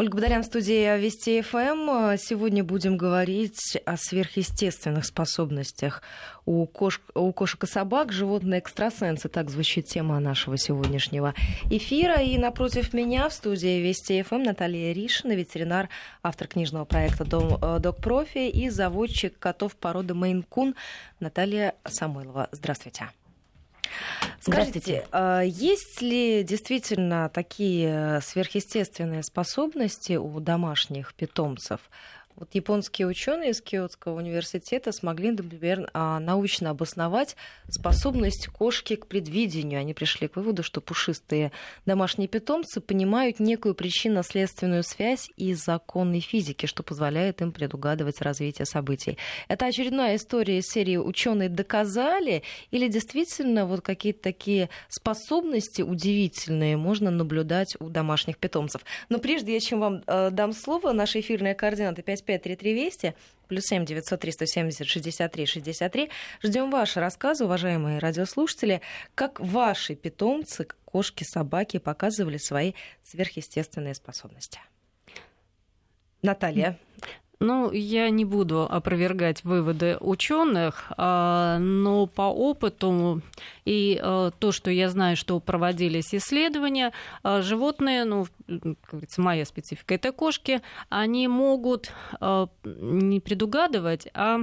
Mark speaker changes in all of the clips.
Speaker 1: Ольга Бадарян в студии Вести ФМ. Сегодня будем говорить о сверхъестественных способностях у, кош... у кошек и собак. Животные экстрасенсы. Так звучит тема нашего сегодняшнего эфира. И напротив меня в студии Вести ФМ Наталья Ришина, ветеринар, автор книжного проекта Док Профи и заводчик котов породы Мейн-Кун Наталья Самойлова. Здравствуйте. Скажите, а есть ли действительно такие сверхъестественные способности у домашних питомцев? Вот японские ученые из Киотского университета смогли, например, а, научно обосновать способность кошки к предвидению. Они пришли к выводу, что пушистые домашние питомцы понимают некую причинно-следственную связь и законы физики, что позволяет им предугадывать развитие событий. Это очередная история из серии «Ученые доказали» или действительно вот какие-то такие способности удивительные можно наблюдать у домашних питомцев. Но прежде чем вам э, дам слово, наши эфирные координаты 5 553320, плюс 7 903 170 63 63. Ждем ваши рассказы, уважаемые радиослушатели, как ваши питомцы, кошки, собаки показывали свои сверхъестественные способности. Наталья.
Speaker 2: Ну, я не буду опровергать выводы ученых, а, но по опыту и а, то, что я знаю, что проводились исследования, а, животные, ну, как говорится, моя специфика это кошки, они могут не предугадывать, а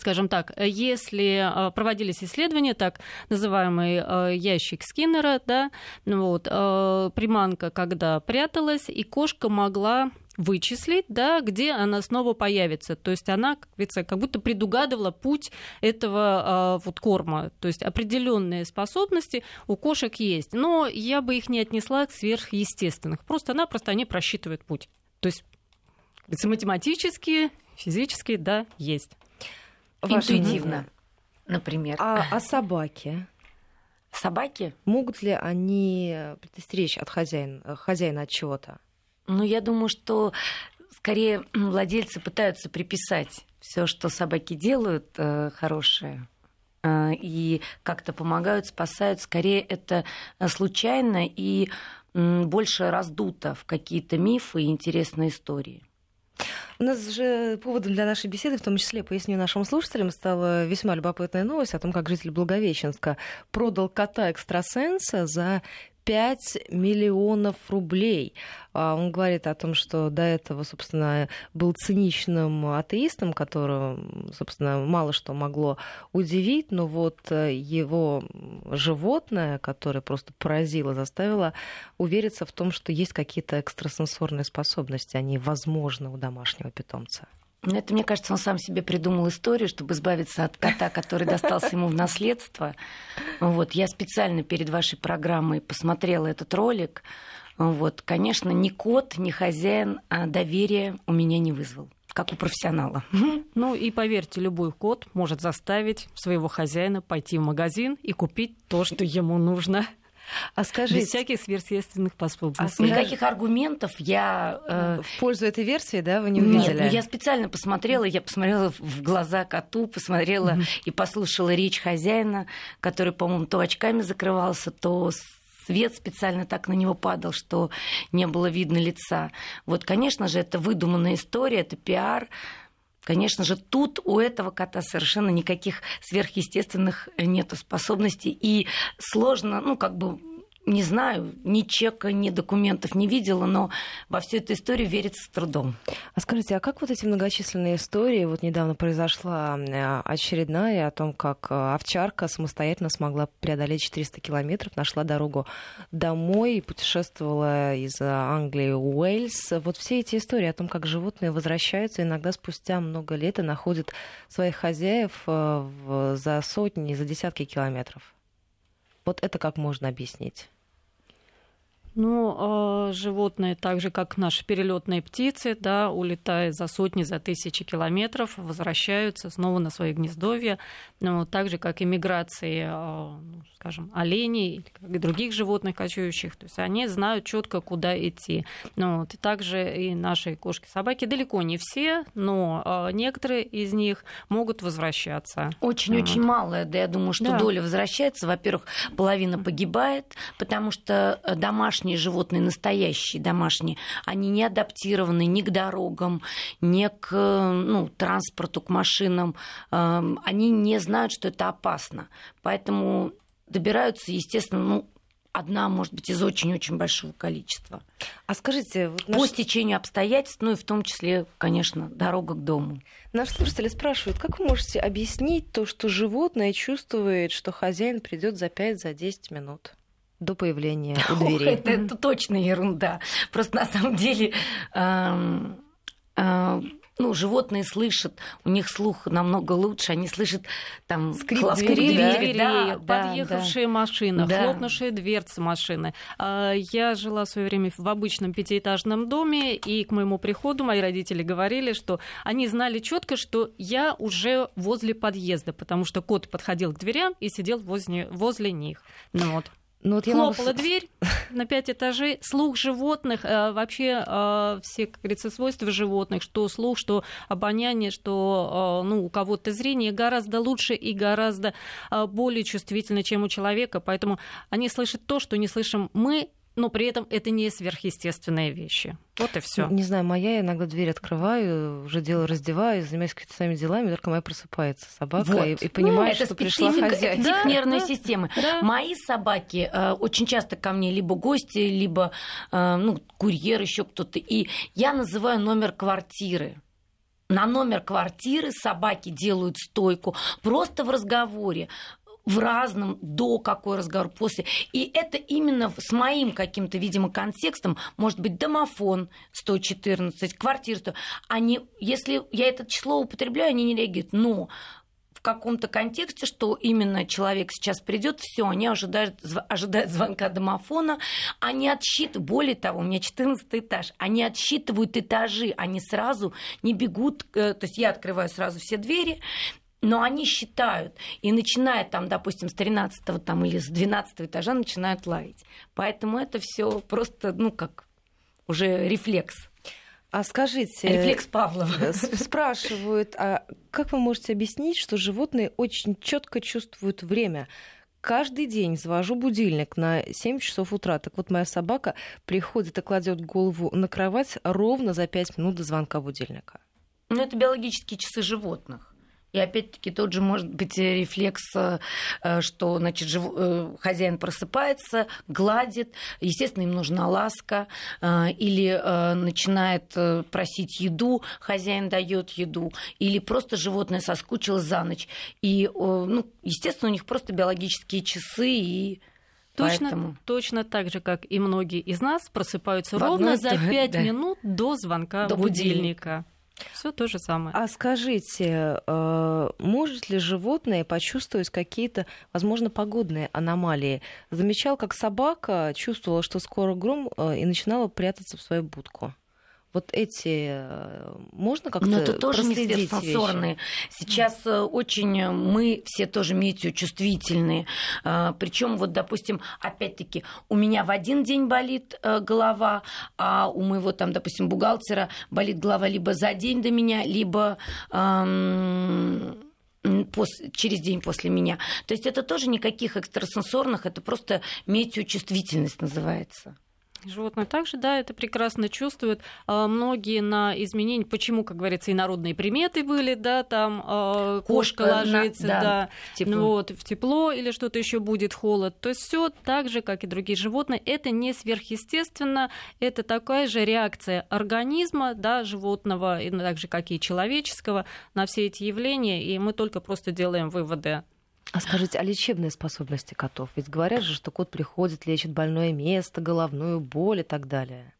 Speaker 2: Скажем так, если проводились исследования, так называемый ящик Скиннера, да, вот, приманка, когда пряталась, и кошка могла вычислить, да, где она снова появится. То есть она, как говорится, как будто предугадывала путь этого э, вот корма. То есть определенные способности у кошек есть. Но я бы их не отнесла к сверхъестественных. Просто-напросто они просчитывают путь. То есть математически, физически, да, есть.
Speaker 1: Интуитивно, например. А, а собаки?
Speaker 3: Собаки?
Speaker 1: Могут ли они предостеречь от хозяина, хозяина от чего-то?
Speaker 3: Ну, я думаю, что скорее владельцы пытаются приписать все, что собаки делают э, хорошее э, и как-то помогают, спасают. Скорее это случайно и больше раздуто в какие-то мифы и интересные истории.
Speaker 1: У нас же поводом для нашей беседы, в том числе, поясню нашим слушателям, стала весьма любопытная новость о том, как житель Благовещенска продал кота экстрасенса за 5 миллионов рублей. А он говорит о том, что до этого, собственно, был циничным атеистом, которого, собственно, мало что могло удивить, но вот э, его животное, которое просто поразило, заставило увериться в том, что есть какие-то экстрасенсорные способности, они возможны у домашнего питомца.
Speaker 3: Ну, это, мне кажется, он сам себе придумал историю, чтобы избавиться от кота, который достался ему в наследство. Вот, я специально перед вашей программой посмотрела этот ролик. Вот, конечно, ни кот, ни хозяин а доверия у меня не вызвал как у профессионала.
Speaker 2: Ну и поверьте, любой кот может заставить своего хозяина пойти в магазин и купить то, что ему нужно. А скажите, Без всяких сверхъестественных способностей.
Speaker 3: А никаких аргументов я...
Speaker 1: Э... В пользу этой версии, да, вы не увидели?
Speaker 3: Нет, ну я специально посмотрела, я посмотрела в глаза коту, посмотрела mm-hmm. и послушала речь хозяина, который, по-моему, то очками закрывался, то свет специально так на него падал, что не было видно лица. Вот, конечно же, это выдуманная история, это пиар. Конечно же, тут у этого кота совершенно никаких сверхъестественных нету способностей. И сложно, ну, как бы не знаю, ни чека, ни документов не видела, но во всю эту историю верится с трудом.
Speaker 1: А скажите, а как вот эти многочисленные истории, вот недавно произошла э, очередная о том, как э, овчарка самостоятельно смогла преодолеть 400 километров, нашла дорогу домой путешествовала из Англии в Уэльс. Вот все эти истории о том, как животные возвращаются иногда спустя много лет и находят своих хозяев э, за сотни, за десятки километров. Вот это как можно объяснить?
Speaker 2: Ну, э, животные, так же как наши перелетные птицы, да, улетая за сотни, за тысячи километров, возвращаются снова на свои гнездовья. Ну, так же, как и миграции, э, ну, скажем, оленей и других животных кочующих. То есть они знают четко, куда идти. Ну, вот. И также и наши кошки-собаки, далеко не все, но э, некоторые из них могут возвращаться.
Speaker 3: Очень-очень вот. малая, да, я думаю, что да. доля возвращается. Во-первых, половина погибает, потому что домашние домашние животные, настоящие домашние, они не адаптированы ни к дорогам, ни к ну, транспорту, к машинам. Эм, они не знают, что это опасно. Поэтому добираются, естественно, ну, одна, может быть, из очень-очень большого количества.
Speaker 1: А скажите...
Speaker 3: Вот наш... По стечению обстоятельств, ну и в том числе, конечно, дорога к дому.
Speaker 1: Наши слушатели спрашивают, как вы можете объяснить то, что животное чувствует, что хозяин придет за 5-10 за минут? До появления у двери. Ох,
Speaker 3: это, это точно ерунда. Просто на самом деле эм, э, ну, животные слышат, у них слух намного лучше, они слышат там
Speaker 2: скрип двери, двери да, подъехавшие да, машины, да. хлопнувшие дверцы машины. А, я жила в свое время в обычном пятиэтажном доме, и к моему приходу мои родители говорили, что они знали четко, что я уже возле подъезда, потому что кот подходил к дверям и сидел возле, возле них. Ну, вот. Ну, вот Хлопала могу... дверь на пять этажей. Слух животных, э, вообще э, все, как говорится, свойства животных, что слух, что обоняние, что э, ну, у кого-то зрение гораздо лучше и гораздо более чувствительно, чем у человека. Поэтому они слышат то, что не слышим мы, но при этом это не сверхъестественные вещи. Вот и все.
Speaker 1: Не знаю, моя иногда дверь открываю, уже дело раздеваю, занимаюсь какими-то своими делами, только моя просыпается собака вот. и, и понимает, ну, что пришла хозяйка.
Speaker 3: Да, нервной да, системы. Да. Мои собаки э, очень часто ко мне либо гости, либо э, ну, курьер, еще кто-то. И я называю номер квартиры на номер квартиры собаки делают стойку просто в разговоре в разном, до какой разговор, после. И это именно с моим каким-то, видимо, контекстом, может быть, домофон 114, квартира 100. Они, если я это число употребляю, они не реагируют. Но в каком-то контексте, что именно человек сейчас придет, все, они ожидают, ожидают звонка домофона, они отсчитывают, более того, у меня 14 этаж, они отсчитывают этажи, они сразу не бегут, э, то есть я открываю сразу все двери, но они считают, и начиная там, допустим, с 13 там, или с 12 этажа начинают лаять. Поэтому это все просто, ну, как уже рефлекс.
Speaker 1: А скажите...
Speaker 3: Рефлекс Павлова. Э,
Speaker 1: спрашивают, а как вы можете объяснить, что животные очень четко чувствуют время? Каждый день завожу будильник на 7 часов утра. Так вот, моя собака приходит и кладет голову на кровать ровно за 5 минут до звонка будильника.
Speaker 3: Ну, это биологические часы животных. И опять-таки тот же может быть рефлекс, э, что значит, жив... Э, хозяин просыпается, гладит, естественно, им нужна ласка, э, или начинает просить еду, хозяин дает еду, или просто животное соскучилось за ночь. И, ну, естественно, у них просто биологические часы и
Speaker 2: Точно,
Speaker 3: Поэтому...
Speaker 2: точно так же, как и многие из нас, просыпаются В ровно за пять да. минут до звонка до будильника. будильника. Все то же самое.
Speaker 1: А скажите, э, может ли животное почувствовать какие-то, возможно, погодные аномалии? Замечал, как собака чувствовала, что скоро гром, э, и начинала прятаться в свою будку вот эти э, можно как-то Но
Speaker 3: это тоже не сверхсенсорные. Сейчас э, очень э, мы все тоже метеочувствительные. Причем вот, допустим, опять-таки, у меня в один день болит голова, а у моего там, допустим, бухгалтера болит голова либо за день до меня, либо эм, через день после меня. То есть это тоже никаких экстрасенсорных, это просто метеочувствительность называется.
Speaker 2: Животные также, да, это прекрасно чувствуют. А, многие на изменения, почему, как говорится, и народные приметы были, да, там а, кошка, кошка ложится, на, да, да в тепло. вот, в тепло или что-то еще будет холод. То есть все так же, как и другие животные, это не сверхъестественно, это такая же реакция организма, да, животного, и так же, как и человеческого, на все эти явления, и мы только просто делаем выводы
Speaker 1: а скажите, а лечебные способности котов? Ведь говорят же, что кот приходит, лечит больное место, головную боль и так далее.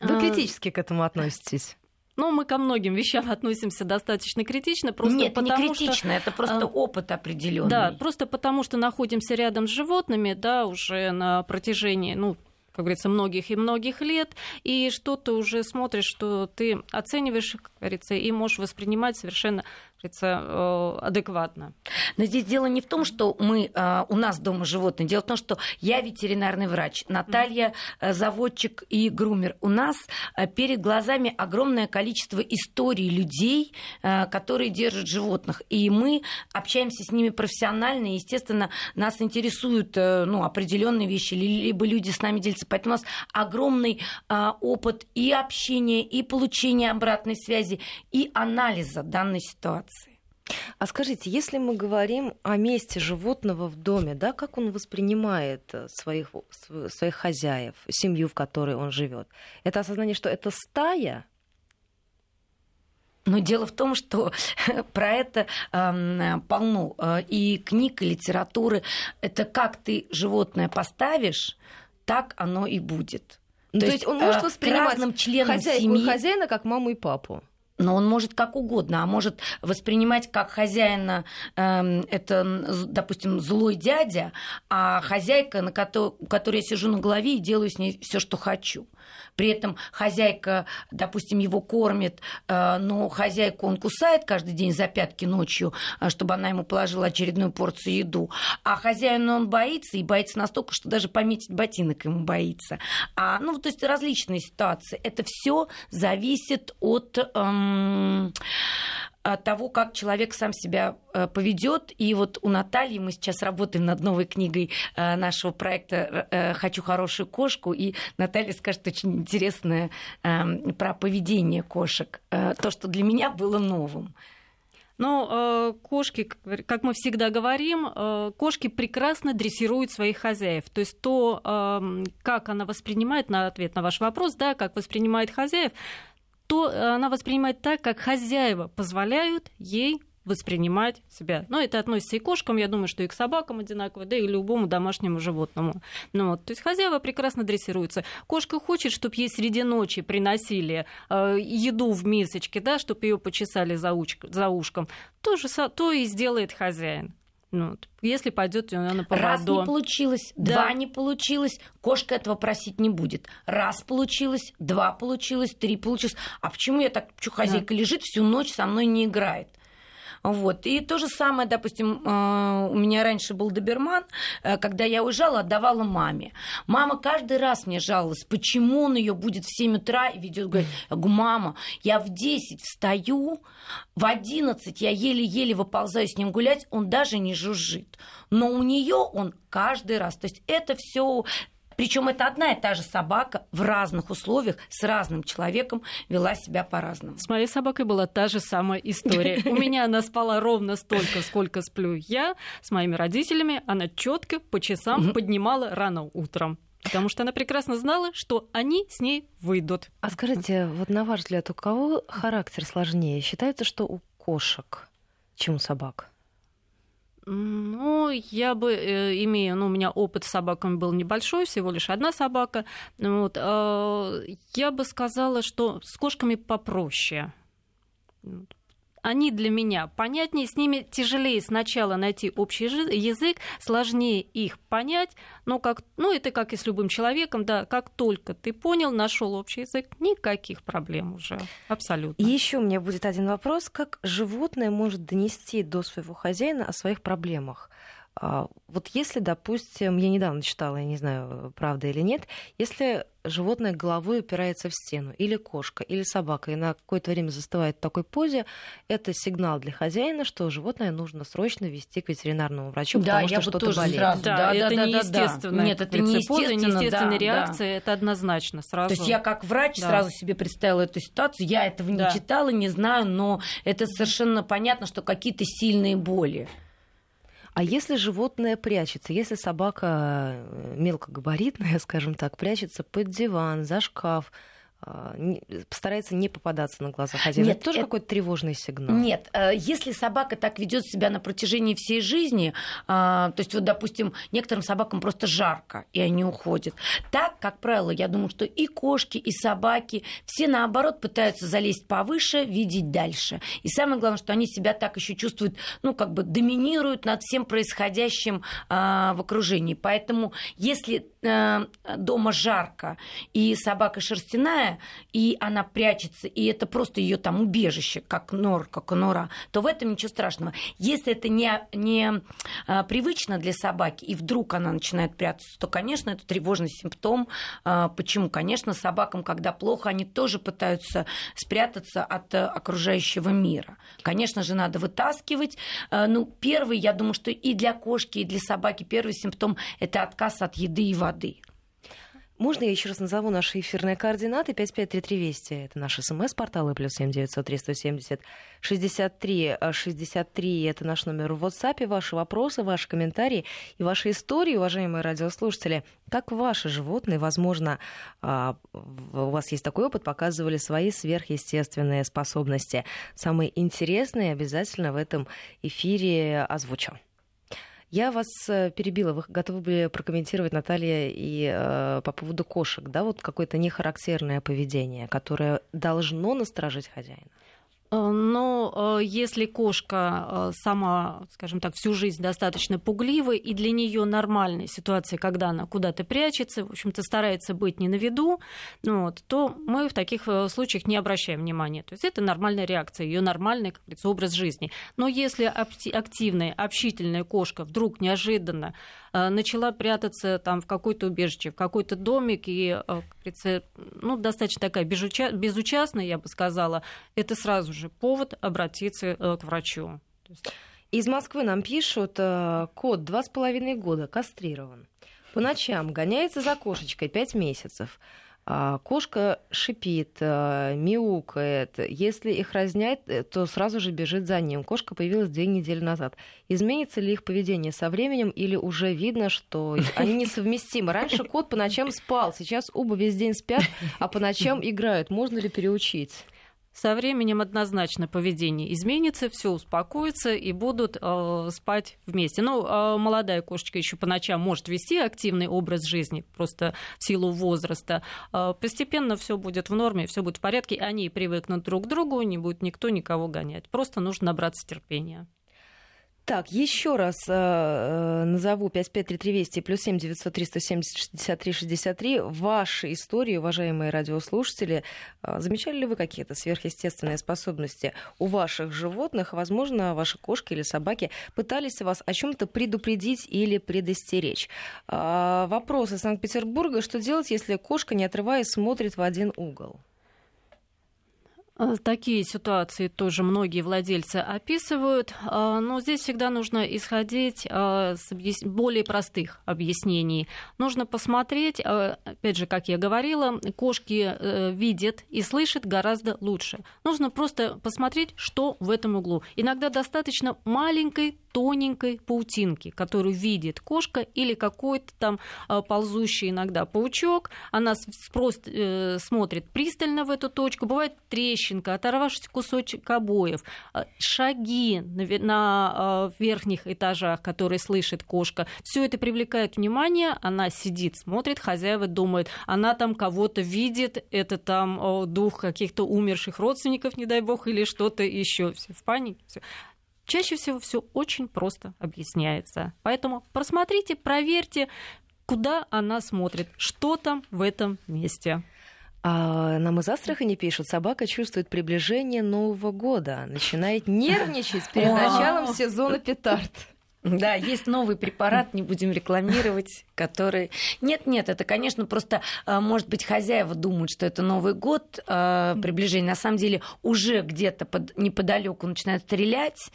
Speaker 1: Вы а... критически к этому относитесь?
Speaker 2: Ну, мы ко многим вещам относимся достаточно критично, просто
Speaker 3: Нет,
Speaker 2: потому
Speaker 3: не критично,
Speaker 2: что...
Speaker 3: это просто а, опыт определенный.
Speaker 2: Да, просто потому что находимся рядом с животными, да, уже на протяжении, ну, как говорится, многих и многих лет, и что ты уже смотришь, что ты оцениваешь, как говорится, и можешь воспринимать совершенно говорится, адекватно.
Speaker 3: Но здесь дело не в том, что мы, у нас дома животные. Дело в том, что я ветеринарный врач, Наталья заводчик и грумер. У нас перед глазами огромное количество историй людей, которые держат животных. И мы общаемся с ними профессионально, и, естественно, нас интересуют ну, определенные вещи, либо люди с нами делятся. Поэтому у нас огромный опыт и общения, и получения обратной связи, и анализа данной ситуации.
Speaker 1: А скажите, если мы говорим о месте животного в доме, да, как он воспринимает э, своих, своих хозяев, семью, в которой он живет? Это осознание, что это стая?
Speaker 3: Но дело в том, что про это э, полно и книг, и литературы. Это как ты животное поставишь, так оно и будет.
Speaker 1: Ну, то, то есть он может э, воспринимать разным членам хозяйку семьи... хозяина как маму и папу
Speaker 3: но он может как угодно, а может воспринимать как хозяина, э, это, допустим, злой дядя, а хозяйка, на которой, которой я сижу на голове и делаю с ней все, что хочу. При этом хозяйка, допустим, его кормит, э, но хозяйку он кусает каждый день за пятки ночью, э, чтобы она ему положила очередную порцию еду. А хозяину он боится, и боится настолько, что даже пометить ботинок ему боится. А, ну, то есть различные ситуации. Это все зависит от... Эм, того, как человек сам себя э, поведет. И вот у Натальи мы сейчас работаем над новой книгой э, нашего проекта э, «Хочу хорошую кошку», и Наталья скажет очень интересное эм, про поведение кошек. То, что для меня было новым.
Speaker 2: Но э, кошки, как мы всегда говорим, кошки прекрасно дрессируют своих хозяев. То есть то, э, как она воспринимает, на ответ на ваш вопрос, да, как воспринимает хозяев, то она воспринимает так, как хозяева позволяют ей воспринимать себя. Но это относится и к кошкам, я думаю, что и к собакам одинаково, да и любому домашнему животному. Ну, вот. То есть хозяева прекрасно дрессируются. Кошка хочет, чтобы ей среди ночи приносили э, еду в мисочке, да, чтобы ее почесали за, уч- за ушком. То, же, то и сделает хозяин. Ну, если пойдет она на поводу.
Speaker 3: Раз не получилось, да. два не получилось, кошка этого просить не будет. Раз получилось, два получилось, три получилось. А почему я так, почему хозяйка да. лежит всю ночь со мной не играет? Вот. И то же самое, допустим, э, у меня раньше был доберман, э, когда я уезжала, отдавала маме. Мама каждый раз мне жаловалась, почему он ее будет в 7 утра и ведет, говорит, я говорю, мама, я в 10 встаю, в 11 я еле-еле выползаю с ним гулять, он даже не жужжит. Но у нее он каждый раз. То есть это все причем это одна и та же собака в разных условиях с разным человеком вела себя по-разному.
Speaker 2: С моей собакой была та же самая история. У меня она спала ровно столько, сколько сплю я. С моими родителями она четко по часам поднимала рано утром. Потому что она прекрасно знала, что они с ней выйдут.
Speaker 1: А скажите, вот на ваш взгляд, у кого характер сложнее? Считается, что у кошек, чем у собак?
Speaker 2: Ну, я бы, э, имею, ну, у меня опыт с собаками был небольшой, всего лишь одна собака. Вот, э, я бы сказала, что с кошками попроще они для меня понятнее, с ними тяжелее сначала найти общий язык, сложнее их понять, но как, ну это как и с любым человеком, да, как только ты понял, нашел общий язык, никаких проблем уже, абсолютно.
Speaker 1: Еще у меня будет один вопрос, как животное может донести до своего хозяина о своих проблемах? А, вот если, допустим, я недавно читала, я не знаю, правда или нет, если животное головой упирается в стену, или кошка, или собака, и на какое-то время застывает в такой позе, это сигнал для хозяина, что животное нужно срочно вести к ветеринарному врачу,
Speaker 3: да,
Speaker 1: потому что что-то болеет.
Speaker 2: Сразу, да, да, это да, неестественно. Да,
Speaker 3: Нет, это неестественно,
Speaker 2: неестественная
Speaker 3: да,
Speaker 2: реакция, да. это однозначно сразу.
Speaker 3: То есть я как врач да. сразу себе представила эту ситуацию, я этого не да. читала, не знаю, но это совершенно понятно, что какие-то сильные боли.
Speaker 1: А если животное прячется, если собака э, мелкогабаритная, скажем так, прячется под диван, за шкаф, а, постарается не попадаться на глаза хозяина. Нет, это тоже это... какой-то тревожный сигнал.
Speaker 3: Нет, э, если собака так ведет себя на протяжении всей жизни, а, то есть вот, допустим, некоторым собакам просто жарко, и они уходят. Так, как правило, я думаю, что и кошки, и собаки, все наоборот пытаются залезть повыше, видеть дальше. И самое главное, что они себя так еще чувствуют, ну, как бы доминируют над всем происходящим а, в окружении. Поэтому, если э, дома жарко, и собака шерстяная, и она прячется, и это просто ее там убежище, как нор, как нора, то в этом ничего страшного. Если это не, не а, привычно для собаки, и вдруг она начинает прятаться, то, конечно, это тревожный симптом. А, почему? Конечно, собакам, когда плохо, они тоже пытаются спрятаться от э, окружающего мира. Конечно же, надо вытаскивать. Ну, первый, я думаю, что и для кошки, и для собаки первый симптом – это отказ от еды и воды.
Speaker 1: Можно я еще раз назову наши эфирные координаты? 5533 Вести. Это наш смс-портал и плюс 7903 170 63 63. Это наш номер в WhatsApp. Ваши вопросы, ваши комментарии и ваши истории, уважаемые радиослушатели. Как ваши животные, возможно, а, у вас есть такой опыт, показывали свои сверхъестественные способности. Самые интересные обязательно в этом эфире озвучу. Я вас э, перебила. Вы готовы были прокомментировать, Наталья, и э, по поводу кошек, да, вот какое-то нехарактерное поведение, которое должно насторожить хозяина?
Speaker 2: Э, но э, если кошка э, сама, скажем так, всю жизнь достаточно пугливая, и для нее нормальная ситуация, когда она куда-то прячется, в общем-то, старается быть не на виду, ну вот, то мы в таких случаях не обращаем внимания. То есть это нормальная реакция, ее нормальный, как говорится, образ жизни. Но если активная, общительная кошка вдруг неожиданно начала прятаться там в какой-то убежище, в какой-то домик, и, говорится, ну, достаточно такая безучастная, я бы сказала, это сразу же повод обратиться э, к врачу.
Speaker 1: Из Москвы нам пишут, э, кот два с половиной года, кастрирован. По ночам гоняется за кошечкой пять месяцев. А, кошка шипит, э, мяукает. Если их разнять, то сразу же бежит за ним. Кошка появилась две недели назад. Изменится ли их поведение со временем или уже видно, что они несовместимы? Раньше кот по ночам спал, сейчас оба весь день спят, а по ночам играют. Можно ли переучить?
Speaker 2: Со временем однозначно поведение изменится, все успокоится и будут э, спать вместе. Ну, э, молодая кошечка еще по ночам может вести активный образ жизни, просто в силу возраста. Э, постепенно все будет в норме, все будет в порядке, они привыкнут друг к другу, не будет никто никого гонять. Просто нужно набраться терпения.
Speaker 1: Так, еще раз э, э назову 553320 плюс 7 903 170 63 63. Ваши истории, уважаемые радиослушатели, э, замечали ли вы какие-то сверхъестественные способности у ваших животных? Возможно, ваши кошки или собаки пытались вас о чем-то предупредить или предостеречь. Э, вопрос из Санкт-Петербурга. Что делать, если кошка, не отрываясь, смотрит в один угол?
Speaker 2: Э, такие ситуации тоже многие владельцы описывают, э, но здесь всегда нужно исходить э, с более простых объяснений. Нужно посмотреть, опять же, как я говорила, кошки видят и слышат гораздо лучше. Нужно просто посмотреть, что в этом углу. Иногда достаточно маленькой тоненькой паутинки, которую видит кошка или какой-то там ползущий иногда паучок. Она просто смотрит пристально в эту точку. Бывает трещинка, оторвавшийся кусочек обоев, э, шаги на э, верхних этажах, которые слышит кошка. Все это привлекает внимание, она сидит, смотрит, хозяева думают, она там кого-то видит, это там дух каких-то умерших родственников, не дай бог, или что-то еще. Все в панике. Всё. Чаще всего все очень просто объясняется. Поэтому просмотрите, проверьте, куда она смотрит, что там в этом месте.
Speaker 1: А нам из Астрахани пишут, собака чувствует приближение Нового года, начинает нервничать перед началом сезона петард.
Speaker 3: Да, есть новый препарат, не будем рекламировать, который... Нет, нет, это, конечно, просто, а, может быть, хозяева думают, что это Новый год, а, приближение. На самом деле уже где-то под, неподалеку начинают стрелять.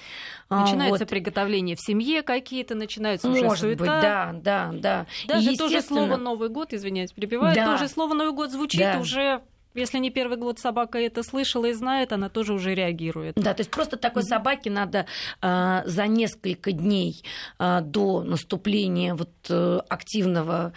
Speaker 2: А, начинается вот. приготовление в семье какие-то, начинаются уже
Speaker 3: Может
Speaker 2: суета.
Speaker 3: быть, да, да, да.
Speaker 2: Даже естественно... тоже слово Новый год, извиняюсь, перебиваю, да. тоже слово Новый год звучит да. уже если не первый год собака это слышала и знает, она тоже уже реагирует.
Speaker 3: Да, то есть просто такой собаке надо э, за несколько дней э, до наступления вот, э, активного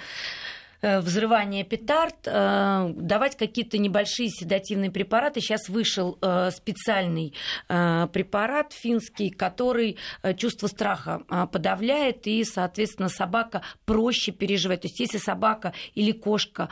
Speaker 3: э, взрывания петард, э, давать какие-то небольшие седативные препараты. Сейчас вышел э, специальный препарат финский, который чувство страха подавляет, и, соответственно, собака проще переживает. То есть если собака или кошка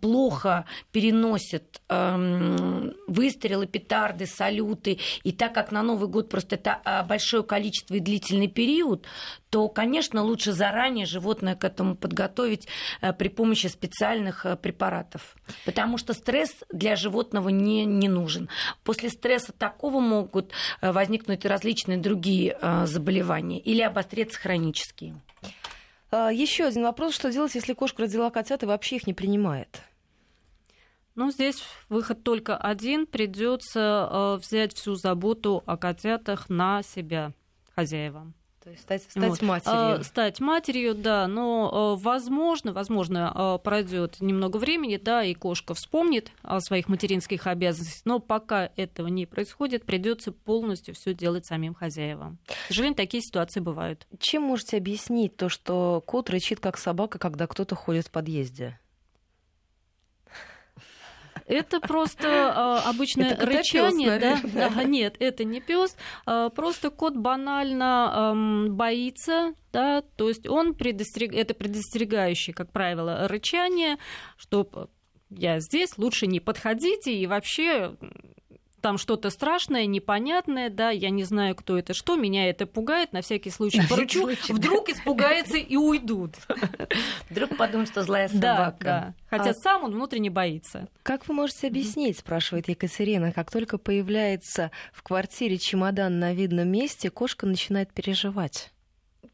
Speaker 3: плохо переносит эм, выстрелы, петарды, салюты, и так как на Новый год просто это большое количество и длительный период, то, конечно, лучше заранее животное к этому подготовить э, при помощи специальных э, препаратов. Потому что стресс для животного не, не нужен. После стресса такого могут э, возникнуть различные другие заболевания или обостриться хронические.
Speaker 1: А, Еще один вопрос. Что делать, если кошка родила котят и вообще их не принимает?
Speaker 2: Ну, здесь выход только один. Придется взять всю заботу о котятах на себя, хозяевам.
Speaker 1: То есть стать, стать вот. матерью.
Speaker 2: А, стать матерью, да, но возможно, возможно, а, пройдет немного времени, да, и кошка вспомнит о своих материнских обязанностях, но пока этого не происходит, придется полностью все делать самим хозяевам. К сожалению, такие ситуации бывают.
Speaker 1: Чем можете объяснить то, что кот рычит как собака, когда кто-то ходит в подъезде?
Speaker 2: Это просто э, обычное это рычание, пёс, да? да? Нет, это не пес. Э, просто кот банально э, боится, да, то есть он предостерег... это предостерегающий, как правило, рычание, что я здесь, лучше не подходите и вообще там что-то страшное, непонятное, да, я не знаю, кто это, что, меня это пугает, на всякий случай поручу, вдруг испугается и уйдут.
Speaker 3: Вдруг подумают, что злая собака. Да, да.
Speaker 2: Хотя а... сам он внутренне боится.
Speaker 1: Как вы можете объяснить, спрашивает Екатерина, как только появляется в квартире чемодан на видном месте, кошка начинает переживать?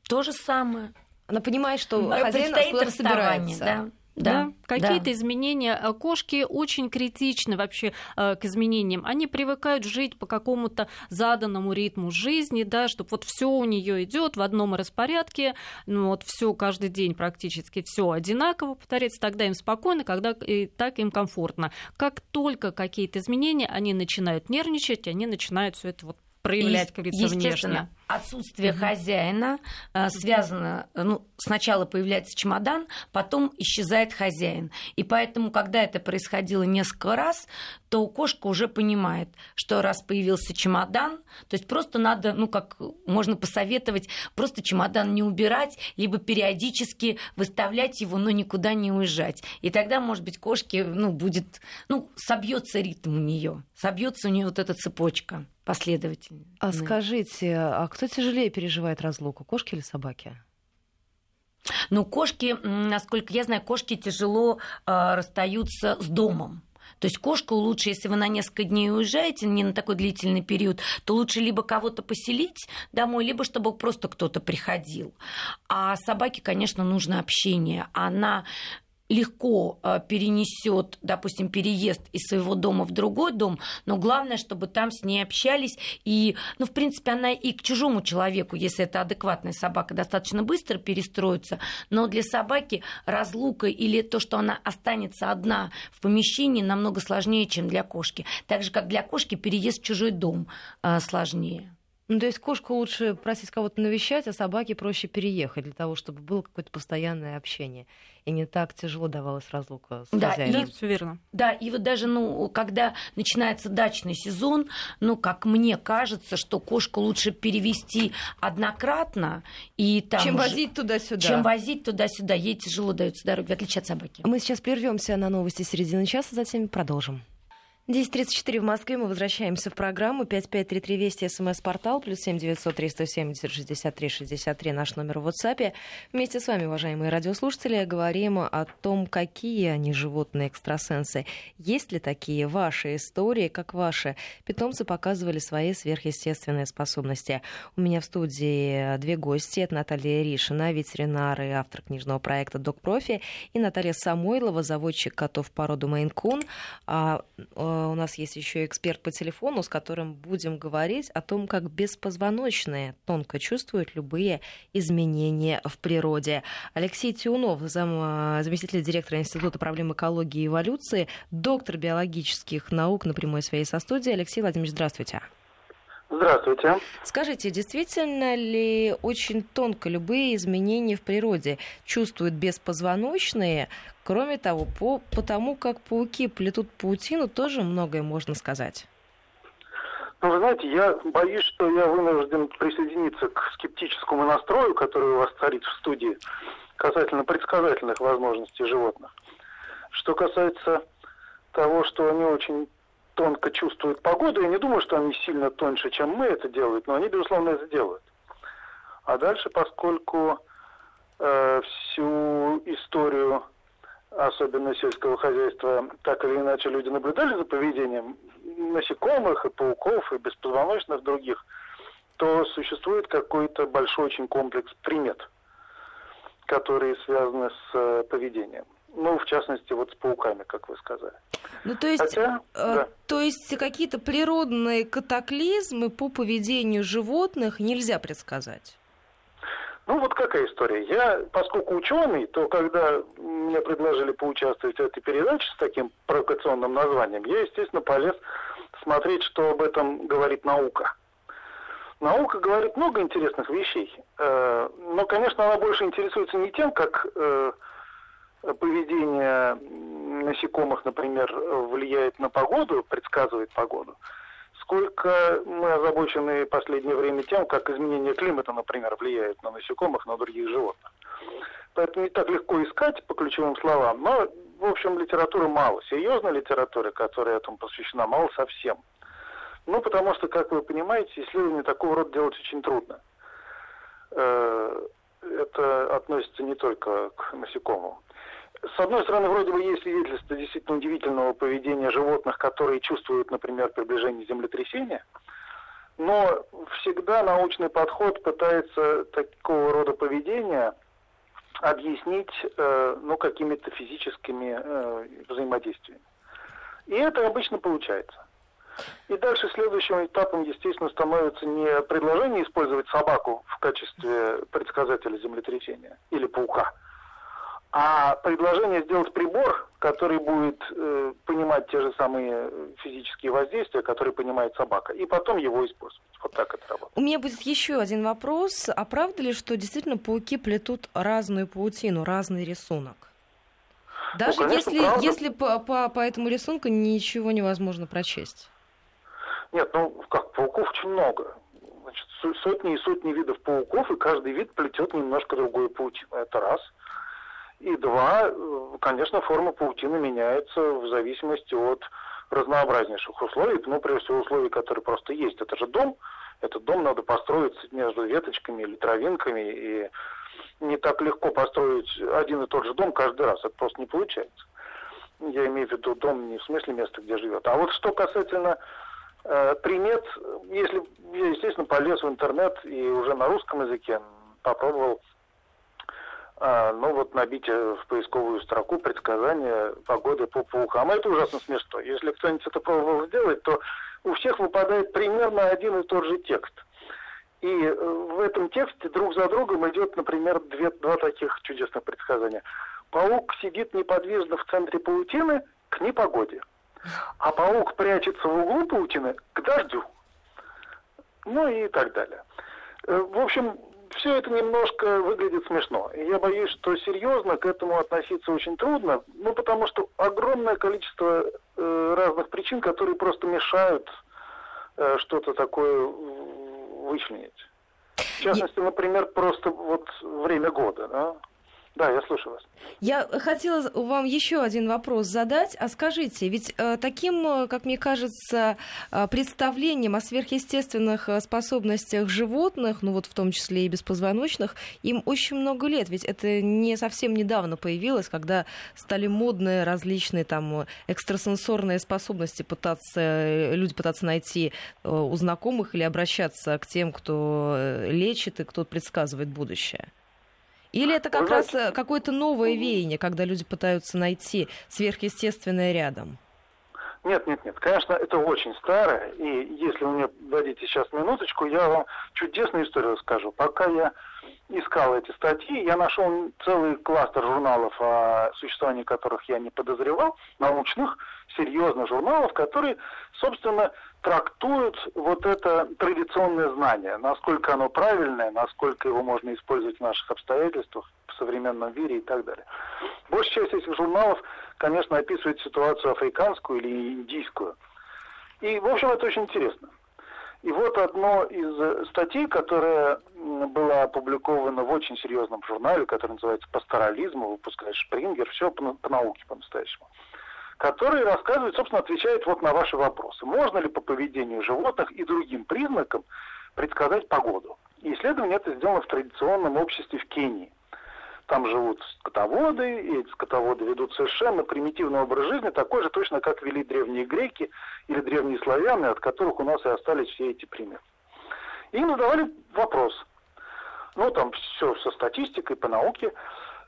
Speaker 3: То же самое.
Speaker 1: Она понимает, что хозяин
Speaker 3: откуда собирается. Да.
Speaker 2: Да, да. какие-то да. изменения. Э, кошки очень критичны вообще э, к изменениям. Они привыкают жить по какому-то заданному ритму жизни, да, чтобы вот все у нее идет в одном распорядке, ну, вот все каждый день практически все одинаково повторяется, тогда им спокойно, когда и так им комфортно. Как только какие-то изменения, они начинают нервничать, они начинают все это вот проявлять, как говорится,
Speaker 3: внешне. Отсутствие угу. хозяина э, связано, ну, сначала появляется чемодан, потом исчезает хозяин. И поэтому, когда это происходило несколько раз, то кошка уже понимает, что раз появился чемодан, то есть просто надо, ну, как можно посоветовать, просто чемодан не убирать, либо периодически выставлять его, но никуда не уезжать. И тогда, может быть, кошке, ну, будет, ну, собьется ритм у нее, собьется у нее вот эта цепочка последовательно.
Speaker 1: А скажите, а кто тяжелее переживает разлуку, кошки или собаки?
Speaker 3: Ну, кошки, насколько я знаю, кошки тяжело э, расстаются с домом. То есть кошку лучше, если вы на несколько дней уезжаете, не на такой длительный период, то лучше либо кого-то поселить домой, либо чтобы просто кто-то приходил. А собаке, конечно, нужно общение. Она легко э, перенесет, допустим, переезд из своего дома в другой дом, но главное, чтобы там с ней общались. И, ну, в принципе, она и к чужому человеку, если это адекватная собака, достаточно быстро перестроится. Но для собаки разлука или то, что она останется одна в помещении, намного сложнее, чем для кошки. Так же, как для кошки переезд в чужой дом э, сложнее.
Speaker 1: Ну, то есть кошку лучше просить кого-то навещать, а собаке проще переехать для того, чтобы было какое-то постоянное общение. И не так тяжело давалась разлука с
Speaker 3: да,
Speaker 1: хозяином.
Speaker 3: И, все верно. Да, и вот даже, ну, когда начинается дачный сезон, ну, как мне кажется, что кошку лучше перевести однократно и там
Speaker 1: Чем возить туда-сюда.
Speaker 3: Чем возить туда-сюда. Ей тяжело дается дороги, в отличие от собаки.
Speaker 1: Мы сейчас прервемся на новости середины часа, затем продолжим. 10.34 в Москве. Мы возвращаемся в программу. 5533 Вести, СМС-портал, плюс 7 900 370 63 63, наш номер в WhatsApp. Вместе с вами, уважаемые радиослушатели, говорим о том, какие они животные-экстрасенсы. Есть ли такие ваши истории, как ваши питомцы показывали свои сверхъестественные способности? У меня в студии две гости. Это Наталья Ришина, ветеринар и автор книжного проекта «Док Профи», и Наталья Самойлова, заводчик котов породы Мейн-Кун а, у нас есть еще эксперт по телефону, с которым будем говорить о том, как беспозвоночные тонко чувствуют любые изменения в природе. Алексей Тиунов, зам, заместитель директора Института проблем экологии и эволюции, доктор биологических наук на прямой своей со студии. Алексей Владимирович, здравствуйте.
Speaker 4: Здравствуйте.
Speaker 1: Скажите, действительно ли очень тонко любые изменения в природе чувствуют беспозвоночные? Кроме того, по, потому как пауки плетут паутину, тоже многое можно сказать.
Speaker 4: Ну, вы знаете, я боюсь, что я вынужден присоединиться к скептическому настрою, который у вас царит в студии, касательно предсказательных возможностей животных. Что касается того, что они очень тонко чувствуют погоду. Я не думаю, что они сильно тоньше, чем мы это делают, но они, безусловно, это делают. А дальше, поскольку э, всю историю, особенно сельского хозяйства, так или иначе люди наблюдали за поведением насекомых и пауков и беспозвоночных других, то существует какой-то большой очень комплекс примет, которые связаны с э, поведением. Ну, в частности, вот с пауками, как вы сказали.
Speaker 1: Ну, то есть, Хотя, э, да. то есть какие-то природные катаклизмы по поведению животных нельзя предсказать?
Speaker 4: Ну, вот какая история. Я, поскольку ученый, то когда мне предложили поучаствовать в этой передаче с таким провокационным названием, я, естественно, полез смотреть, что об этом говорит наука. Наука говорит много интересных вещей, э, но, конечно, она больше интересуется не тем, как э, поведение насекомых, например, влияет на погоду, предсказывает погоду, сколько мы озабочены в последнее время тем, как изменение климата, например, влияет на насекомых, на других животных. Поэтому не так легко искать по ключевым словам, но, в общем, литературы мало. Серьезной литературы, которая этому посвящена, мало совсем. Ну, потому что, как вы понимаете, исследования такого рода делать очень трудно. Э, это относится не только к насекомым. С одной стороны, вроде бы есть свидетельство действительно удивительного поведения животных, которые чувствуют, например, приближение землетрясения, но всегда научный подход пытается такого рода поведение объяснить э, ну, какими-то физическими э, взаимодействиями. И это обычно получается. И дальше следующим этапом, естественно, становится не предложение использовать собаку в качестве предсказателя землетрясения или паука – а предложение сделать прибор, который будет э, понимать те же самые физические воздействия, которые понимает собака, и потом его использовать. Вот так это работает.
Speaker 1: У меня будет еще один вопрос. А правда ли, что действительно пауки плетут разную паутину, разный рисунок? Даже ну, конечно, если, если по, по, по этому рисунку ничего невозможно прочесть.
Speaker 4: Нет, ну как, пауков очень много. Значит, сотни и сотни видов пауков, и каждый вид плетет немножко другую паутину. Это раз. И два, э, конечно, форма паутины меняется в зависимости от разнообразнейших условий, ну, прежде всего, условий, которые просто есть. Это же дом, этот дом надо построить между веточками или травинками, и не так легко построить один и тот же дом каждый раз, это просто не получается. Я имею в виду дом не в смысле места, где живет. А вот что касательно э, примет, если я, естественно, полез в интернет и уже на русском языке попробовал а, ну вот набить в поисковую строку предсказания погоды по паукам. Это ужасно смешно. Если кто-нибудь это пробовал сделать, то у всех выпадает примерно один и тот же текст. И э, в этом тексте друг за другом идет, например, две, два таких чудесных предсказания. Паук сидит неподвижно в центре паутины к непогоде. А паук прячется в углу паутины к дождю. Ну и так далее. Э, в общем, все это немножко выглядит смешно. И я боюсь, что серьезно к этому относиться очень трудно, ну, потому что огромное количество э, разных причин, которые просто мешают э, что-то такое вычленить. В частности, например, просто вот время года, да? Да, я слушаю вас.
Speaker 1: Я хотела вам еще один вопрос задать. А скажите, ведь э, таким, э, как мне кажется, э, представлением о сверхъестественных способностях животных, ну вот в том числе и беспозвоночных, им очень много лет. Ведь это не совсем недавно появилось, когда стали модные различные там экстрасенсорные способности пытаться, люди пытаться найти у знакомых или обращаться к тем, кто лечит и кто предсказывает будущее. Или это как раз э, какое-то новое веяние, когда люди пытаются найти сверхъестественное рядом?
Speaker 4: Нет, нет, нет. Конечно, это очень старое. И если вы мне дадите сейчас минуточку, я вам чудесную историю расскажу. Пока я искал эти статьи, я нашел целый кластер журналов, о существовании которых я не подозревал, научных, серьезных журналов, которые, собственно, трактуют вот это традиционное знание, насколько оно правильное, насколько его можно использовать в наших обстоятельствах, в современном мире и так далее. Большая часть этих журналов конечно, описывает ситуацию африканскую или индийскую. И, в общем, это очень интересно. И вот одно из статей, которая была опубликована в очень серьезном журнале, который называется «Пасторализм», выпускает Шпрингер, все по, по науке по-настоящему, который рассказывает, собственно, отвечает вот на ваши вопросы. Можно ли по поведению животных и другим признакам предсказать погоду? И исследование это сделано в традиционном обществе в Кении. Там живут скотоводы, и эти скотоводы ведут совершенно примитивный образ жизни, такой же точно, как вели древние греки или древние славяне, от которых у нас и остались все эти примеры. И им задавали вопрос. Ну, там все со статистикой, по науке.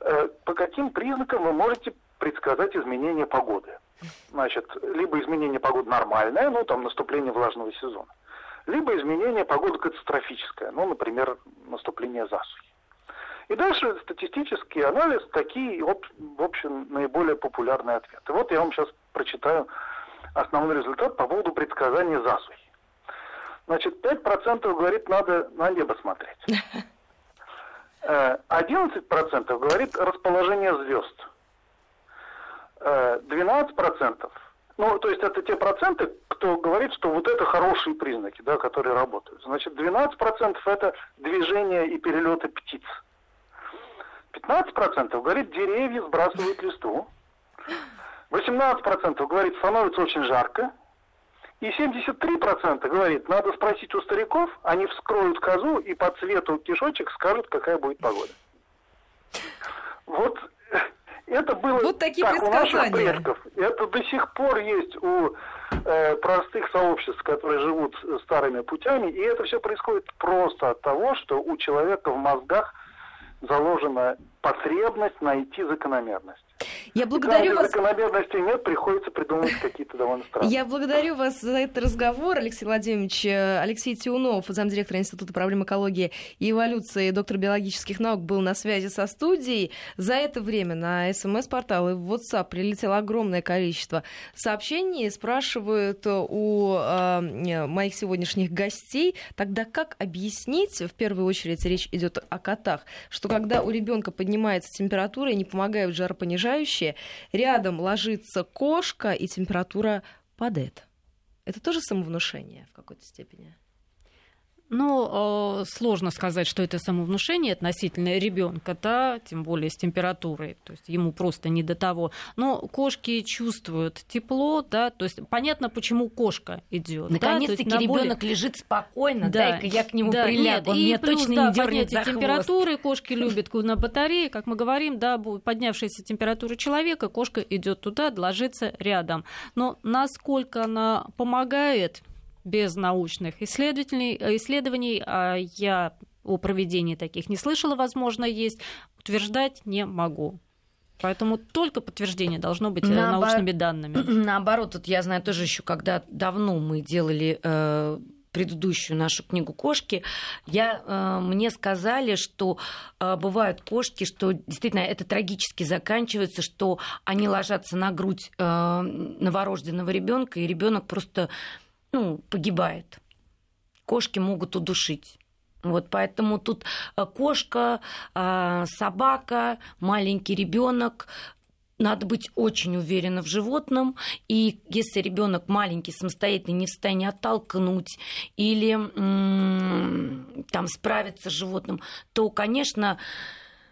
Speaker 4: Э, по каким признакам вы можете предсказать изменение погоды? Значит, либо изменение погоды нормальное, ну, там, наступление влажного сезона, либо изменение погоды катастрофическое, ну, например, наступление засухи. И дальше статистический анализ, такие, в общем, наиболее популярные ответы. Вот я вам сейчас прочитаю основной результат по поводу предсказания засухи. Значит, 5% говорит, надо на небо смотреть. 11% э, говорит расположение звезд. 12%, э, ну, то есть это те проценты, кто говорит, что вот это хорошие признаки, да, которые работают. Значит, 12% это движение и перелеты птиц. 15% говорит, деревья сбрасывают листву. 18% говорит, становится очень жарко. И 73% говорит, надо спросить у стариков, они вскроют козу и по цвету кишочек скажут, какая будет погода. Вот это было
Speaker 1: вот такие
Speaker 4: так у наших предков. Это до сих пор есть у э, простых сообществ, которые живут старыми путями. И это все происходит просто от того, что у человека в мозгах заложена потребность найти закономерность.
Speaker 1: Я благодарю вас.
Speaker 4: закономерности нет, приходится придумывать какие-то довольно странные.
Speaker 1: Я благодарю вас за этот разговор, Алексей Владимирович. Алексей Тиунов, замдиректора Института проблем экологии и эволюции, доктор биологических наук, был на связи со студией. За это время на СМС-портал и в WhatsApp прилетело огромное количество сообщений. Спрашивают у э, моих сегодняшних гостей, тогда как объяснить, в первую очередь речь идет о котах, что когда у ребенка поднимается температура и не помогают жаропонижающие, следующее. Рядом ложится кошка, и температура падает. Это тоже самовнушение в какой-то степени?
Speaker 2: Ну, сложно сказать, что это самовнушение относительно ребенка, да, тем более с температурой, то есть ему просто не до того. Но кошки чувствуют тепло, да, то есть понятно, почему кошка идет.
Speaker 3: Наконец-таки да, ребенок более... лежит спокойно, да, дай-ка я к нему да, прилягу, нет, он и меня плюс, точно да, не дернет за
Speaker 2: температуры, кошки любят на батарее, как мы говорим, да, поднявшаяся температура человека, кошка идет туда, ложится рядом. Но насколько она помогает, без научных исследователей, э, исследований. А я о проведении таких не слышала, возможно, есть. Утверждать не могу. Поэтому только подтверждение должно быть э, Наобор... научными данными.
Speaker 3: Наоборот, вот я знаю тоже еще, когда давно мы делали э, предыдущую нашу книгу «Кошки», я, э, мне сказали, что э, бывают кошки, что действительно это трагически заканчивается, что они ложатся на грудь э, новорожденного ребенка, и ребенок просто ну, погибает. Кошки могут удушить. Вот поэтому тут э, кошка, э, собака, маленький ребенок. Надо быть очень уверенным в животном. И если ребенок маленький, самостоятельно не в состоянии оттолкнуть или там справиться с животным, то, конечно,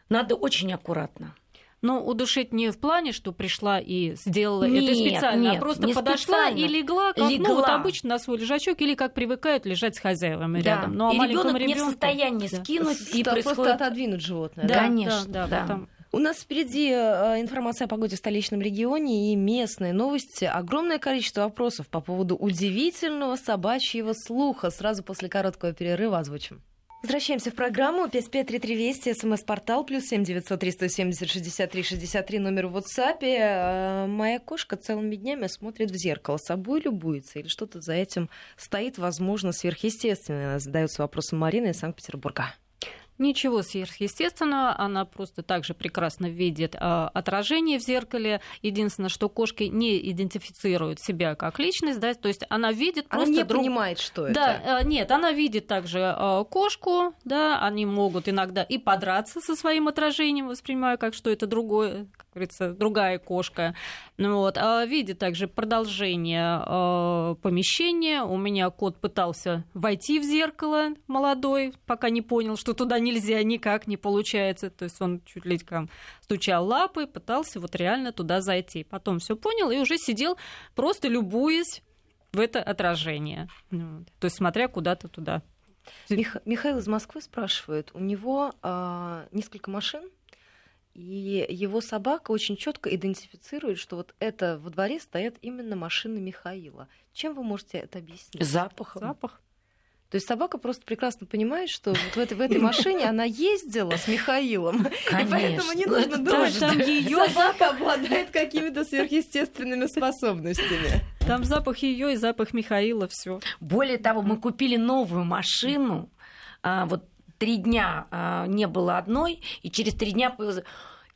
Speaker 3: надо очень аккуратно.
Speaker 2: Но удушить не в плане, что пришла и сделала нет, это специально, а нет, а просто подошла специально. и легла, как легла. ну вот обычно на свой лежачок, или как привыкают лежать с хозяевами да. рядом.
Speaker 3: Ну, а и ребенок не в состоянии да. скинуть
Speaker 1: и происходит... просто отодвинуть животное.
Speaker 3: Да, конечно, да.
Speaker 1: да, да. У нас впереди э, информация о погоде в столичном регионе и местные новости. Огромное количество вопросов по поводу удивительного собачьего слуха. Сразу после короткого перерыва озвучим. Возвращаемся в программу. 553320, смс-портал, плюс 7 900 370 63 63, номер в WhatsApp. Э, моя кошка целыми днями смотрит в зеркало, собой любуется или что-то за этим стоит, возможно, сверхъестественное. Задается вопросом Марина из Санкт-Петербурга.
Speaker 2: Ничего сверхъестественного, она просто также прекрасно видит э, отражение в зеркале. Единственное, что кошки не идентифицируют себя как личность, да, то есть она видит
Speaker 1: она
Speaker 2: просто...
Speaker 1: не
Speaker 2: друг...
Speaker 1: понимает, что это.
Speaker 2: Да, э, нет, она видит также э, кошку, да, они могут иногда и подраться со своим отражением, воспринимая как что это другое, говорится, другая кошка. Ну вот, а видит также продолжение э, помещения. У меня кот пытался войти в зеркало молодой, пока не понял, что туда нельзя, никак не получается. То есть он чуть ли там стучал лапой, пытался вот реально туда зайти. Потом все понял и уже сидел, просто любуясь в это отражение. Ну, то есть смотря куда-то туда.
Speaker 1: Мих... Михаил из Москвы спрашивает, у него э, несколько машин, и его собака очень четко идентифицирует, что вот это во дворе стоят именно машины Михаила. Чем вы можете это объяснить?
Speaker 3: Запахом.
Speaker 2: Запах.
Speaker 1: То есть собака просто прекрасно понимает, что вот в, этой, в этой машине она ездила с Михаилом.
Speaker 3: Конечно.
Speaker 1: И поэтому не
Speaker 3: Ну,
Speaker 1: нужно думать, что
Speaker 2: её
Speaker 1: собака обладает какими-то сверхъестественными способностями.
Speaker 2: Там запах ее и запах Михаила, все.
Speaker 3: Более того, мы купили новую машину. а, вот три дня а, не было одной, и через три дня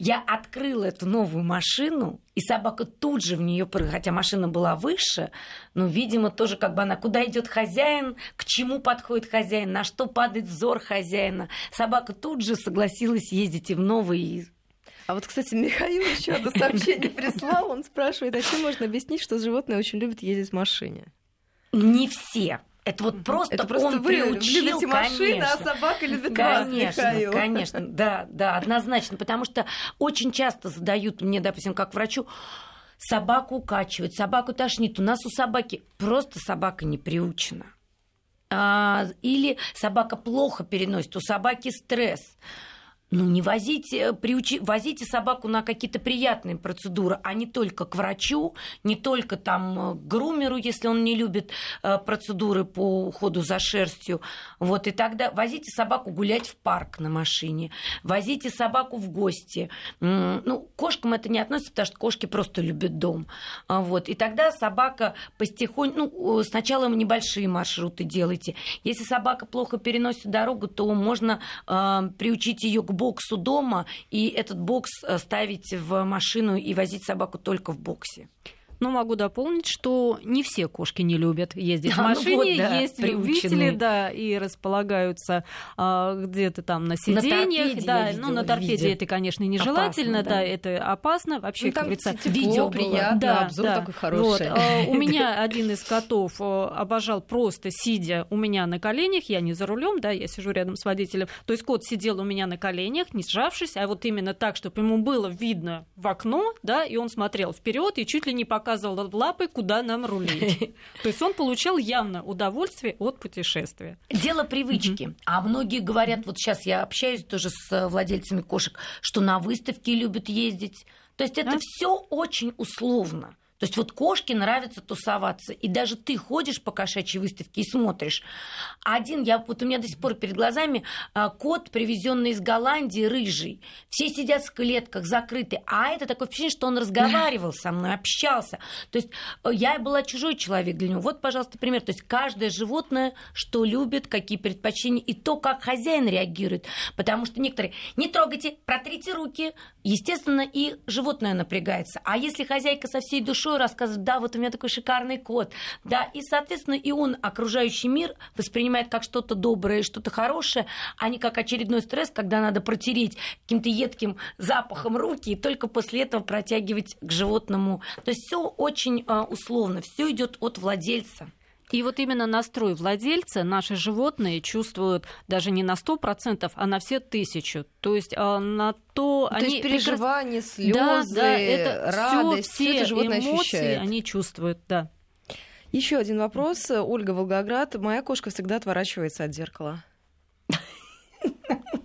Speaker 3: я открыла эту новую машину, и собака тут же в нее прыгала, хотя машина была выше, но, видимо, тоже как бы она, куда идет хозяин, к чему подходит хозяин, на что падает взор хозяина. Собака тут же согласилась ездить и в новый,
Speaker 1: А вот, кстати, Михаил еще одно сообщение прислал. Он спрашивает, а чем можно объяснить, что животные очень любят ездить в машине?
Speaker 3: не все. Это вот просто,
Speaker 1: Это просто
Speaker 3: он
Speaker 1: вы
Speaker 3: приучил,
Speaker 1: любите машины, а
Speaker 3: конечно.
Speaker 1: собака любит вас,
Speaker 3: Конечно,
Speaker 1: Михаил.
Speaker 3: конечно, да, да, однозначно, потому что очень часто задают мне, допустим, как врачу, собаку укачивают, собаку тошнит, у нас у собаки просто собака не приучена. А, или собака плохо переносит, у собаки стресс. Ну, не возите, приучи, возите собаку на какие-то приятные процедуры, а не только к врачу, не только там э, к грумеру, если он не любит э, процедуры по уходу за шерстью. Вот, и тогда возите собаку гулять в парк на машине, возите собаку в гости. Ну, кошкам это не относится, потому что кошки просто любят дом. А, Вот, и тогда собака постихоньку, ну, э, сначала небольшие маршруты делайте. Если собака плохо переносит дорогу, то можно э, приучить ее к боксу дома и этот бокс э, ставить в машину и возить собаку только в боксе.
Speaker 2: Но могу дополнить, что не все кошки не любят ездить в
Speaker 3: А, ну
Speaker 2: машине.
Speaker 3: вот, да,
Speaker 2: Есть
Speaker 3: приученные.
Speaker 2: любители, да, и располагаются а, где-то там на сиденьях.
Speaker 3: торпеде
Speaker 2: да, ну на торпеде
Speaker 3: видео.
Speaker 2: это, конечно, нежелательно,
Speaker 3: Опасно,
Speaker 2: да.
Speaker 3: да.
Speaker 2: это опасно. Вообще,
Speaker 1: Ну,
Speaker 2: как
Speaker 1: там
Speaker 2: говорится,
Speaker 1: тепло,
Speaker 3: видео
Speaker 1: приятно,
Speaker 2: Да,
Speaker 1: обзор
Speaker 2: да.
Speaker 1: такой хороший.
Speaker 2: Вот, а, у меня один из котов а, обожал просто сидя у меня на коленях, я не за рулем, да, я сижу рядом с водителем. То есть кот сидел у меня на коленях, не сжавшись, а вот именно так, чтобы ему было видно в окно, да, и он смотрел вперед и чуть ли не показывал лапой, куда нам рулить. То есть он получал явно удовольствие от путешествия.
Speaker 3: Дело привычки. А многие говорят, вот сейчас я общаюсь тоже с владельцами кошек, что на выставки любят ездить. То есть это все очень условно. То есть вот кошке нравится тусоваться, и даже ты ходишь по кошачьей выставке и смотришь. Один, я вот у меня до сих пор перед глазами а, кот, привезенный из Голландии, рыжий. Все сидят в клетках, закрыты, а это такое впечатление, что он разговаривал со мной, общался. То есть э, я была чужой человек для него. Вот, пожалуйста, пример. То есть каждое животное, что любит, какие предпочтения, и то, как хозяин реагирует. Потому что некоторые, не трогайте, протрите руки. Естественно, и животное напрягается. А если хозяйка со всей душой рассказывает, да, вот у меня такой шикарный кот, да, и, соответственно, и он окружающий мир воспринимает как что-то доброе, что-то хорошее, а не как очередной стресс, когда надо протереть каким-то едким запахом руки и только после этого протягивать к животному. То есть все очень э, условно, все идет от владельца.
Speaker 2: И вот именно настрой владельца наши животные чувствуют даже не на 100%, а на все тысячу. То есть а, на то...
Speaker 1: То
Speaker 2: они
Speaker 1: есть переживания, слезы,
Speaker 2: Да, да, это
Speaker 1: радость,
Speaker 2: все,
Speaker 1: все это животное
Speaker 2: эмоции
Speaker 1: ощущает.
Speaker 2: они чувствуют, да.
Speaker 1: Еще один вопрос. Ольга Волгоград. Моя кошка всегда отворачивается от зеркала.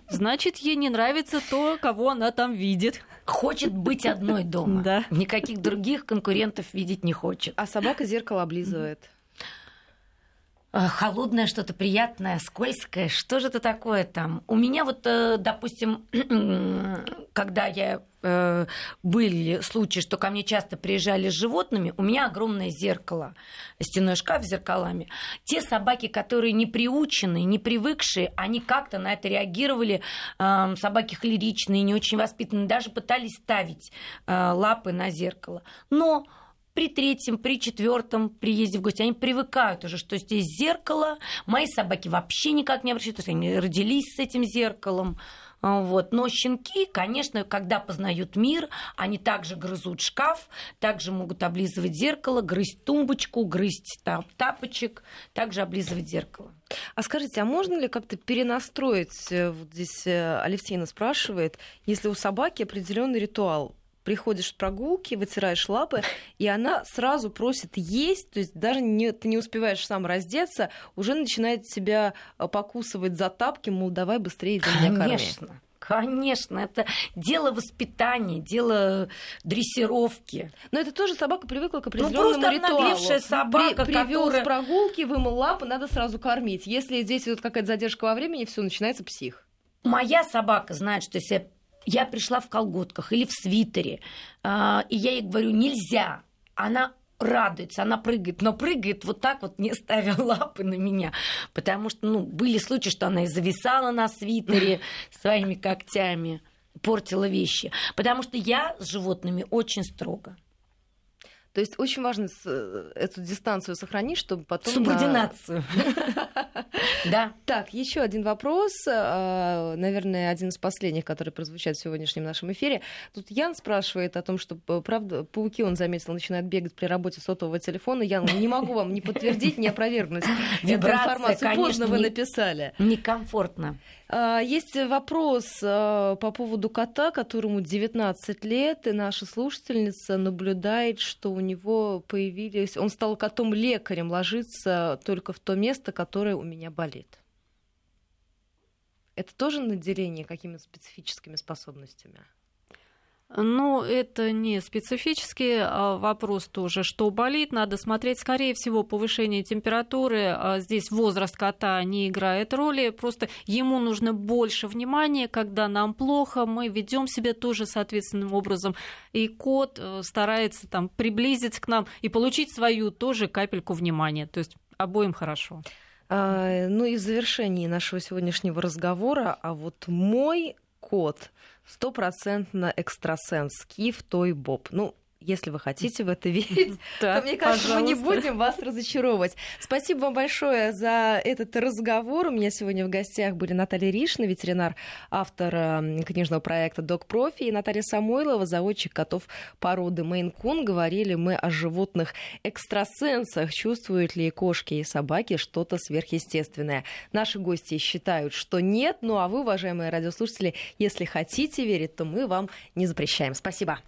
Speaker 2: Значит, ей не нравится то, кого она там видит.
Speaker 3: Хочет быть одной дома.
Speaker 2: Да.
Speaker 3: Никаких других конкурентов видеть не хочет.
Speaker 1: А собака зеркало облизывает.
Speaker 3: Э, холодное, что-то приятное, скользкое. Что же это такое там? У меня вот, э, допустим, когда я э, были случаи, что ко мне часто приезжали с животными, у меня огромное зеркало, стенной шкаф с зеркалами. Те собаки, которые не приученные, не привыкшие, они как-то на это реагировали. Собаки холеричные, не очень воспитанные, даже пытались ставить лапы на зеркало. Но при третьем, при четвертом приезде в гости, они привыкают уже, что здесь зеркало. Мои собаки вообще никак не обращаются, то есть они родились с этим зеркалом. Вот. Но щенки, конечно, когда познают мир, они также грызут шкаф, также могут облизывать зеркало, грызть тумбочку, грызть тап тапочек, также облизывать зеркало.
Speaker 1: А скажите, а можно ли как-то перенастроить, э, вот здесь э, Алевтина спрашивает, если у собаки определенный ритуал, приходишь с прогулки, вытираешь лапы, и она сразу просит есть, то есть даже не, ты не успеваешь сам раздеться, уже начинает тебя э, покусывать за тапки, мол, давай быстрее за меня корми.
Speaker 3: Конечно. Конечно, это дело воспитания, дело дрессировки.
Speaker 1: Но это тоже собака привыкла к определенному ну, просто
Speaker 3: ритуалу. собака,
Speaker 1: При, привел
Speaker 3: которая...
Speaker 1: с прогулки, вымыл лапы, надо сразу кормить. Если здесь идет какая-то задержка во времени, все начинается псих.
Speaker 3: Моя собака знает, что если я пришла в колготках или в свитере, а, и я ей говорю, нельзя. Она радуется, она прыгает, но прыгает вот так вот, не ставя лапы на меня. Потому что, ну, были случаи, что она и зависала на свитере своими когтями, портила вещи. Потому что я с животными очень строго.
Speaker 1: То есть очень важно э, эту дистанцию сохранить, чтобы потом...
Speaker 3: Субординацию.
Speaker 1: Да. Так, еще один вопрос, э, наверное, один из последних, который прозвучат в сегодняшнем нашем эфире. Тут Ян спрашивает о том, что, правда, пауки, он заметил, начинают бегать при работе сотового телефона. Ян, не могу вам не подтвердить, не опровергнуть эту информацию. Поздно вы написали.
Speaker 3: Некомфортно.
Speaker 1: А, есть вопрос а, по поводу кота, которому 19 лет, и наша слушательница наблюдает, что у него появились... Он стал котом-лекарем, ложиться только в то место, которое у меня болит. Это тоже наделение какими-то специфическими способностями?
Speaker 2: Ну, это не специфический а, вопрос тоже, что болит. Надо смотреть, скорее всего, повышение температуры. А, здесь возраст кота не играет роли. Просто ему нужно больше внимания, когда нам плохо. Мы ведем себя тоже соответственным образом. И кот э, старается там приблизиться к нам и получить свою тоже капельку внимания. То есть обоим хорошо.
Speaker 1: А, ну и в завершении нашего сегодняшнего разговора, а вот мой кот стопроцентно экстрасенс, Киев, Той, Боб. Ну, если вы хотите в это верить, то, мне кажется, мы не будем вас разочаровывать. Спасибо вам большое за этот разговор. У меня сегодня в гостях были Наталья Ришна, ветеринар, автор книжного проекта «Док Профи», и Наталья Самойлова, заводчик котов породы Мейн-Кун. Говорили мы о животных экстрасенсах. Чувствуют ли кошки и собаки что-то сверхъестественное? Наши гости считают, что нет. Ну а вы, уважаемые радиослушатели, если хотите верить, то мы вам не запрещаем. Спасибо.